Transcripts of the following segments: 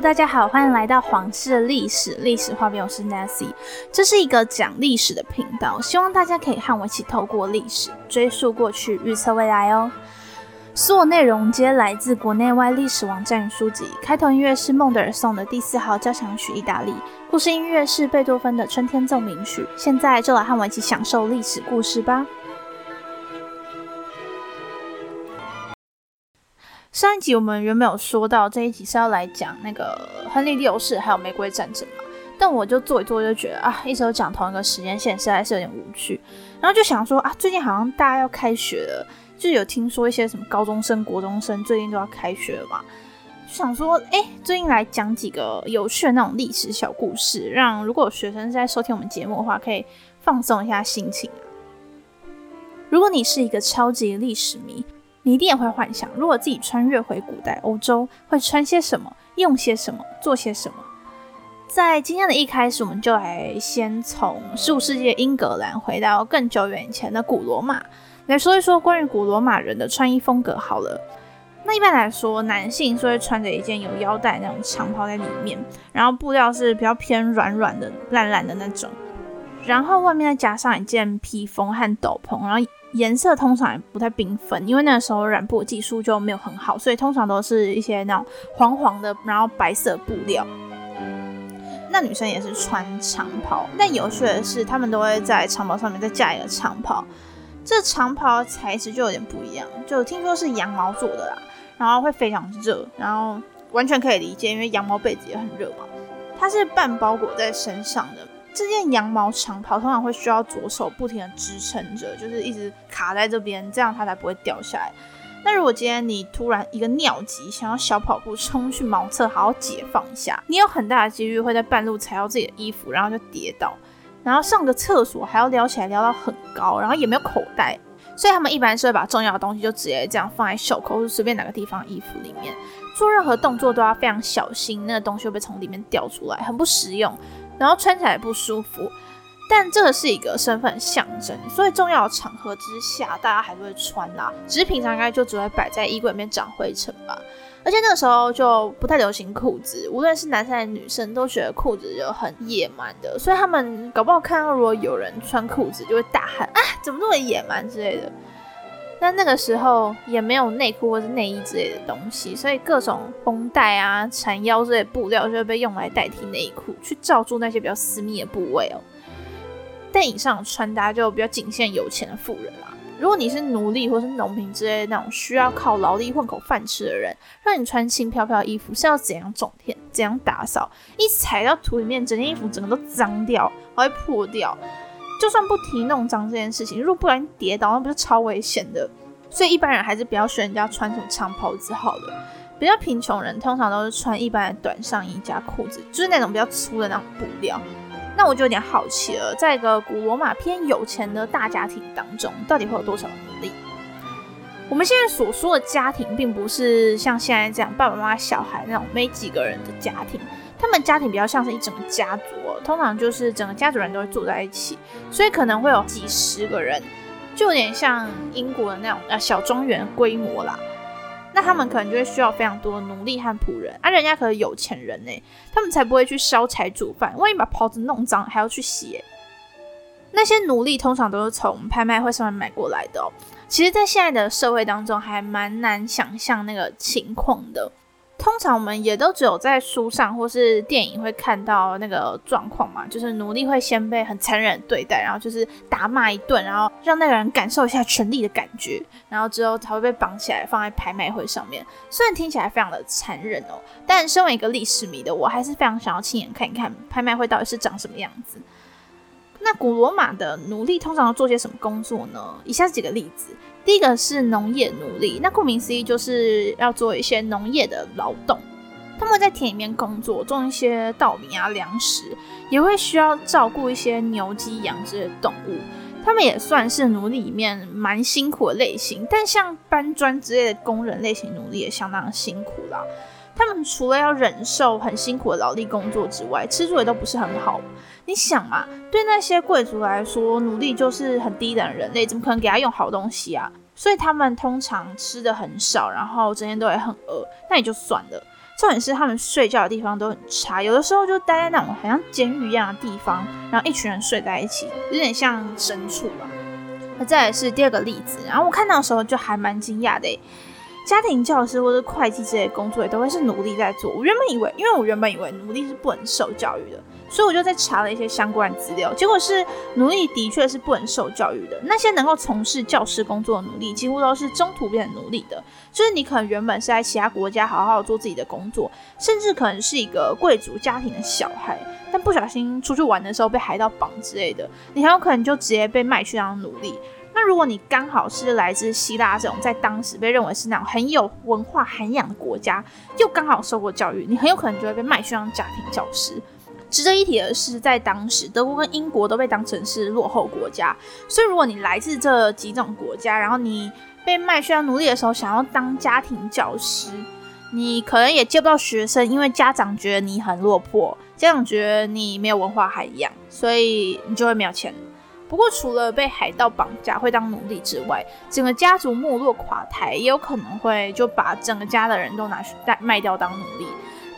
大家好，欢迎来到皇室历史历史画面，我是 Nancy。这是一个讲历史的频道，希望大家可以和我一起透过历史追溯过去，预测未来哦。所有内容皆来自国内外历史网站与书籍。开头音乐是孟德尔颂的第四号交响曲，意大利。故事音乐是贝多芬的春天奏鸣曲。现在就来和我一起享受历史故事吧。上一集我们原本有说到，这一集是要来讲那个亨利六世还有玫瑰战争嘛，但我就做一做就觉得啊，一直都讲同一个时间线，实在是有点无趣。然后就想说啊，最近好像大家要开学了，就有听说一些什么高中生、国中生最近都要开学了嘛，就想说，哎，最近来讲几个有趣的那种历史小故事，让如果学生在收听我们节目的话，可以放松一下心情。如果你是一个超级历史迷。你一定也会幻想，如果自己穿越回古代欧洲，会穿些什么，用些什么，做些什么。在今天的一开始，我们就来先从十五世纪英格兰回到更久远以前的古罗马，来说一说关于古罗马人的穿衣风格。好了，那一般来说，男性是会穿着一件有腰带那种长袍在里面，然后布料是比较偏软软的、烂烂的那种，然后外面再加上一件披风和斗篷，然后。颜色通常也不太缤纷，因为那个时候染布技术就没有很好，所以通常都是一些那种黄黄的，然后白色布料。那女生也是穿长袍，但有趣的是，他们都会在长袍上面再加一个长袍。这长袍材质就有点不一样，就听说是羊毛做的啦，然后会非常热，然后完全可以理解，因为羊毛被子也很热嘛。它是半包裹在身上的。这件羊毛长袍通常会需要左手不停的支撑着，就是一直卡在这边，这样它才不会掉下来。那如果今天你突然一个尿急，想要小跑步冲去茅厕好好解放一下，你有很大的几率会在半路踩到自己的衣服，然后就跌倒。然后上个厕所还要撩起来撩到很高，然后也没有口袋，所以他们一般是会把重要的东西就直接这样放在袖口或者随便哪个地方衣服里面，做任何动作都要非常小心，那个东西会被从里面掉出来，很不实用。然后穿起来不舒服，但这个是一个身份象征，所以重要的场合之下，大家还是会穿啦。只是平常应该就只会摆在衣柜里面长灰尘吧。而且那个时候就不太流行裤子，无论是男生还是女生，都觉得裤子就很野蛮的，所以他们搞不好看到如果有人穿裤子，就会大喊啊，怎么那么野蛮之类的。但那个时候也没有内裤或是内衣之类的东西，所以各种绷带啊、缠腰这些布料就会被用来代替内裤，去罩住那些比较私密的部位哦。但以上穿搭就比较仅限有钱的富人啦。如果你是奴隶或是农民之类那种需要靠劳力混口饭吃的人，让你穿轻飘飘衣服是要怎样种田、怎样打扫？一踩到土里面，整件衣服整个都脏掉，还会破掉。就算不提弄脏这件事情，如果不然跌倒，那不是超危险的。所以一般人还是不要学人家穿什么长袍子好了。比较贫穷人通常都是穿一般的短上衣加裤子，就是那种比较粗的那种布料。那我就有点好奇了，在一个古罗马偏有钱的大家庭当中，到底会有多少奴隶？我们现在所说的家庭，并不是像现在这样爸爸妈妈、小孩那种没几个人的家庭。他们家庭比较像是一整个家族，通常就是整个家族人都会住在一起，所以可能会有几十个人，就有点像英国的那种呃小庄园规模啦。那他们可能就会需要非常多奴隶和仆人，而人家可是有钱人呢，他们才不会去烧柴煮饭，万一把袍子弄脏还要去洗。那些奴隶通常都是从拍卖会上面买过来的哦。其实，在现在的社会当中，还蛮难想象那个情况的。通常我们也都只有在书上或是电影会看到那个状况嘛，就是奴隶会先被很残忍对待，然后就是打骂一顿，然后让那个人感受一下权力的感觉，然后之后才会被绑起来放在拍卖会上面。虽然听起来非常的残忍哦，但身为一个历史迷的我，还是非常想要亲眼看一看拍卖会到底是长什么样子。那古罗马的奴隶通常要做些什么工作呢？以下是几个例子。第一个是农业奴隶，那顾名思义就是要做一些农业的劳动。他们在田里面工作，种一些稻米啊粮食，也会需要照顾一些牛鸡羊这些动物。他们也算是奴隶里面蛮辛苦的类型，但像搬砖之类的工人类型奴隶也相当辛苦啦。他们除了要忍受很辛苦的劳力工作之外，吃住也都不是很好。你想嘛，对那些贵族来说，奴隶就是很低等的人类，怎么可能给他用好东西啊？所以他们通常吃的很少，然后整天都会很饿。那也就算了，重点是他们睡觉的地方都很差，有的时候就待在那种好像监狱一样的地方，然后一群人睡在一起，有点像牲畜吧。那再来是第二个例子，然后我看到的时候就还蛮惊讶的。家庭教师或者会计这些工作也都会是奴隶在做。我原本以为，因为我原本以为奴隶是不能受教育的，所以我就在查了一些相关资料。结果是奴隶的确是不能受教育的。那些能够从事教师工作的奴隶，几乎都是中途变成奴隶的。就是你可能原本是在其他国家好好做自己的工作，甚至可能是一个贵族家庭的小孩，但不小心出去玩的时候被海盗绑之类的，你很有可能就直接被卖去当奴隶。那如果你刚好是来自希腊这种在当时被认为是那种很有文化涵养的国家，又刚好受过教育，你很有可能就会被卖去当家庭教师。值得一提的是，在当时，德国跟英国都被当成是落后国家，所以如果你来自这几种国家，然后你被卖去当奴隶的时候，想要当家庭教师，你可能也接不到学生，因为家长觉得你很落魄，家长觉得你没有文化涵养，所以你就会没有钱。不过，除了被海盗绑架会当奴隶之外，整个家族没落垮台，也有可能会就把整个家的人都拿去带卖掉当奴隶。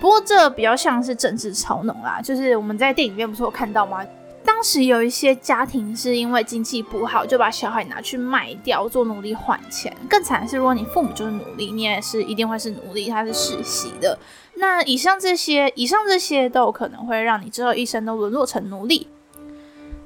不过，这比较像是政治操弄啦。就是我们在电影里面不是有看到吗？当时有一些家庭是因为经济不好，就把小孩拿去卖掉做奴隶换钱。更惨的是，如果你父母就是奴隶，你也是一定会是奴隶，他是世袭的。那以上这些，以上这些都有可能会让你之后一生都沦落成奴隶。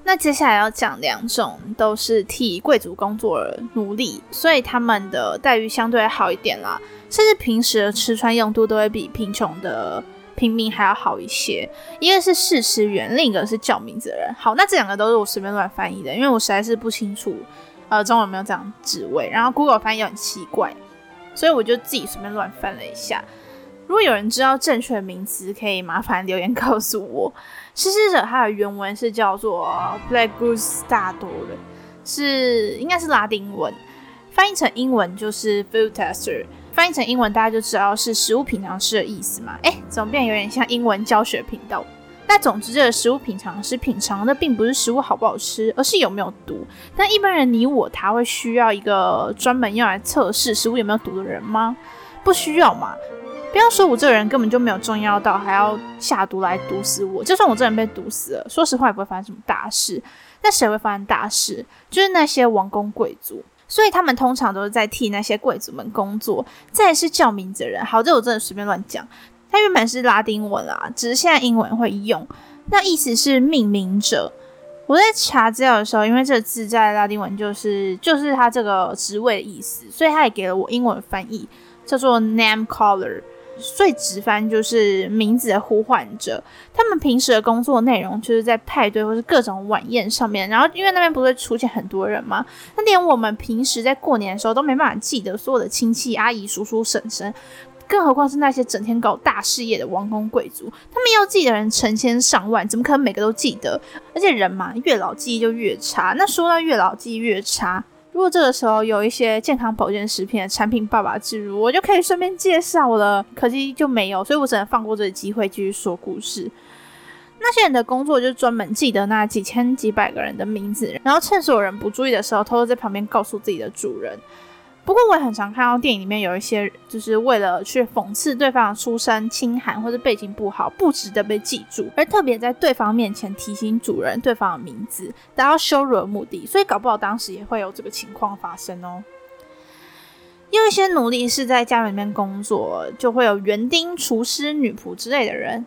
那接下来要讲两种都是替贵族工作的奴隶，所以他们的待遇相对好一点啦，甚至平时的吃穿用度都会比贫穷的平民还要好一些。一个是事实员，另一个是叫名字的人。好，那这两个都是我随便乱翻译的，因为我实在是不清楚，呃，中文有没有这样职位。然后 Google 翻译很奇怪，所以我就自己随便乱翻了一下。如果有人知道正确的名词，可以麻烦留言告诉我。施施者它的原文是叫做 Black Goose 大多的，是应该是拉丁文，翻译成英文就是 Food Tester，翻译成英文大家就知道是食物品尝师的意思嘛。哎，怎么变有点像英文教学频道？那总之，这个食物品尝师品尝的并不是食物好不好吃，而是有没有毒。但一般人你我他会需要一个专门用来测试食物有没有毒的人吗？不需要嘛。不要说我这个人根本就没有重要到还要下毒来毒死我，就算我这人被毒死了，说实话也不会发生什么大事。那谁会发生大事？就是那些王公贵族，所以他们通常都是在替那些贵族们工作。再是叫名字的人，好，这我真的随便乱讲。它原本是拉丁文啊，只是现在英文会用。那意思是命名者。我在查资料的时候，因为这个字在拉丁文就是就是他这个职位的意思，所以他也给了我英文翻译，叫做 name caller。最直翻就是名字的呼唤者，他们平时的工作内容就是在派对或是各种晚宴上面，然后因为那边不会出现很多人吗？那连我们平时在过年的时候都没办法记得所有的亲戚、阿姨、叔叔、婶婶，更何况是那些整天搞大事业的王公贵族，他们要记的人成千上万，怎么可能每个都记得？而且人嘛，越老记忆就越差。那说到越老记忆越差。如果这个时候有一些健康保健食品的产品爸爸置入，我就可以顺便介绍了。可惜就没有，所以我只能放过这个机会继续说故事。那些人的工作就是专门记得那几千几百个人的名字，然后趁所有人不注意的时候，偷偷在旁边告诉自己的主人。不过我也很常看到电影里面有一些，就是为了去讽刺对方的出身清寒或者背景不好，不值得被记住，而特别在对方面前提醒主人对方的名字，达到羞辱的目的。所以搞不好当时也会有这个情况发生哦。有一些奴隶是在家里面工作，就会有园丁、厨师、女仆之类的人。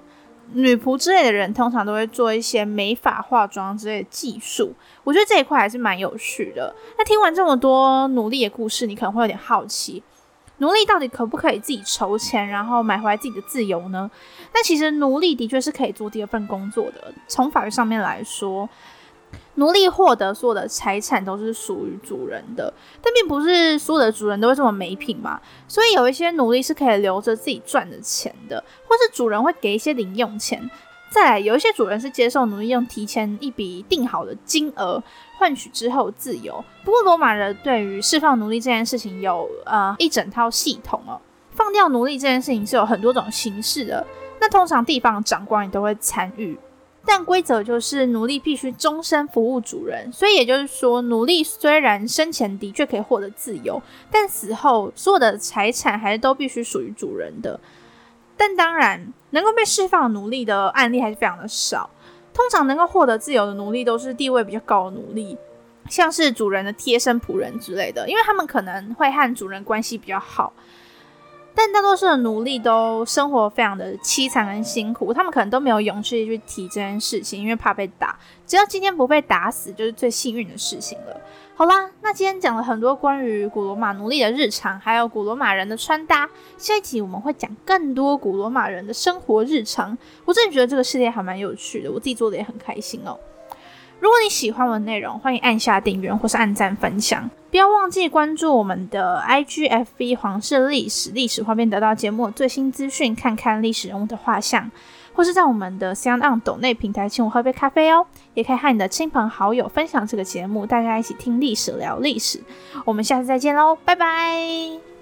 女仆之类的人通常都会做一些美发、化妆之类的技术，我觉得这一块还是蛮有趣的。那听完这么多奴隶的故事，你可能会有点好奇，奴隶到底可不可以自己筹钱，然后买回来自己的自由呢？那其实奴隶的确是可以做第二份工作的。从法律上面来说。奴隶获得所有的财产都是属于主人的，但并不是所有的主人都会这么没品嘛。所以有一些奴隶是可以留着自己赚的钱的，或是主人会给一些零用钱。再来，有一些主人是接受奴隶用提前一笔定好的金额换取之后自由。不过罗马人对于释放奴隶这件事情有呃一整套系统哦。放掉奴隶这件事情是有很多种形式的，那通常地方长官也都会参与。但规则就是奴隶必须终身服务主人，所以也就是说，奴隶虽然生前的确可以获得自由，但死后所有的财产还是都必须属于主人的。但当然，能够被释放奴隶的案例还是非常的少。通常能够获得自由的奴隶都是地位比较高的奴隶，像是主人的贴身仆人之类的，因为他们可能会和主人关系比较好。但大多数的奴隶都生活非常的凄惨跟辛苦，他们可能都没有勇气去提这件事情，因为怕被打。只要今天不被打死，就是最幸运的事情了。好啦，那今天讲了很多关于古罗马奴隶的日常，还有古罗马人的穿搭。下一集我们会讲更多古罗马人的生活日常。我真的觉得这个系列还蛮有趣的，我自己做的也很开心哦。如果你喜欢我的内容，欢迎按下订阅或是按赞分享。不要忘记关注我们的 IGFV 皇室历史历史画面，得到节目最新资讯，看看历史人物的画像。或是在我们的 Sound On 抖内平台请我喝杯咖啡哦，也可以和你的亲朋好友分享这个节目，大家一起听历史聊历史。我们下次再见喽，拜拜。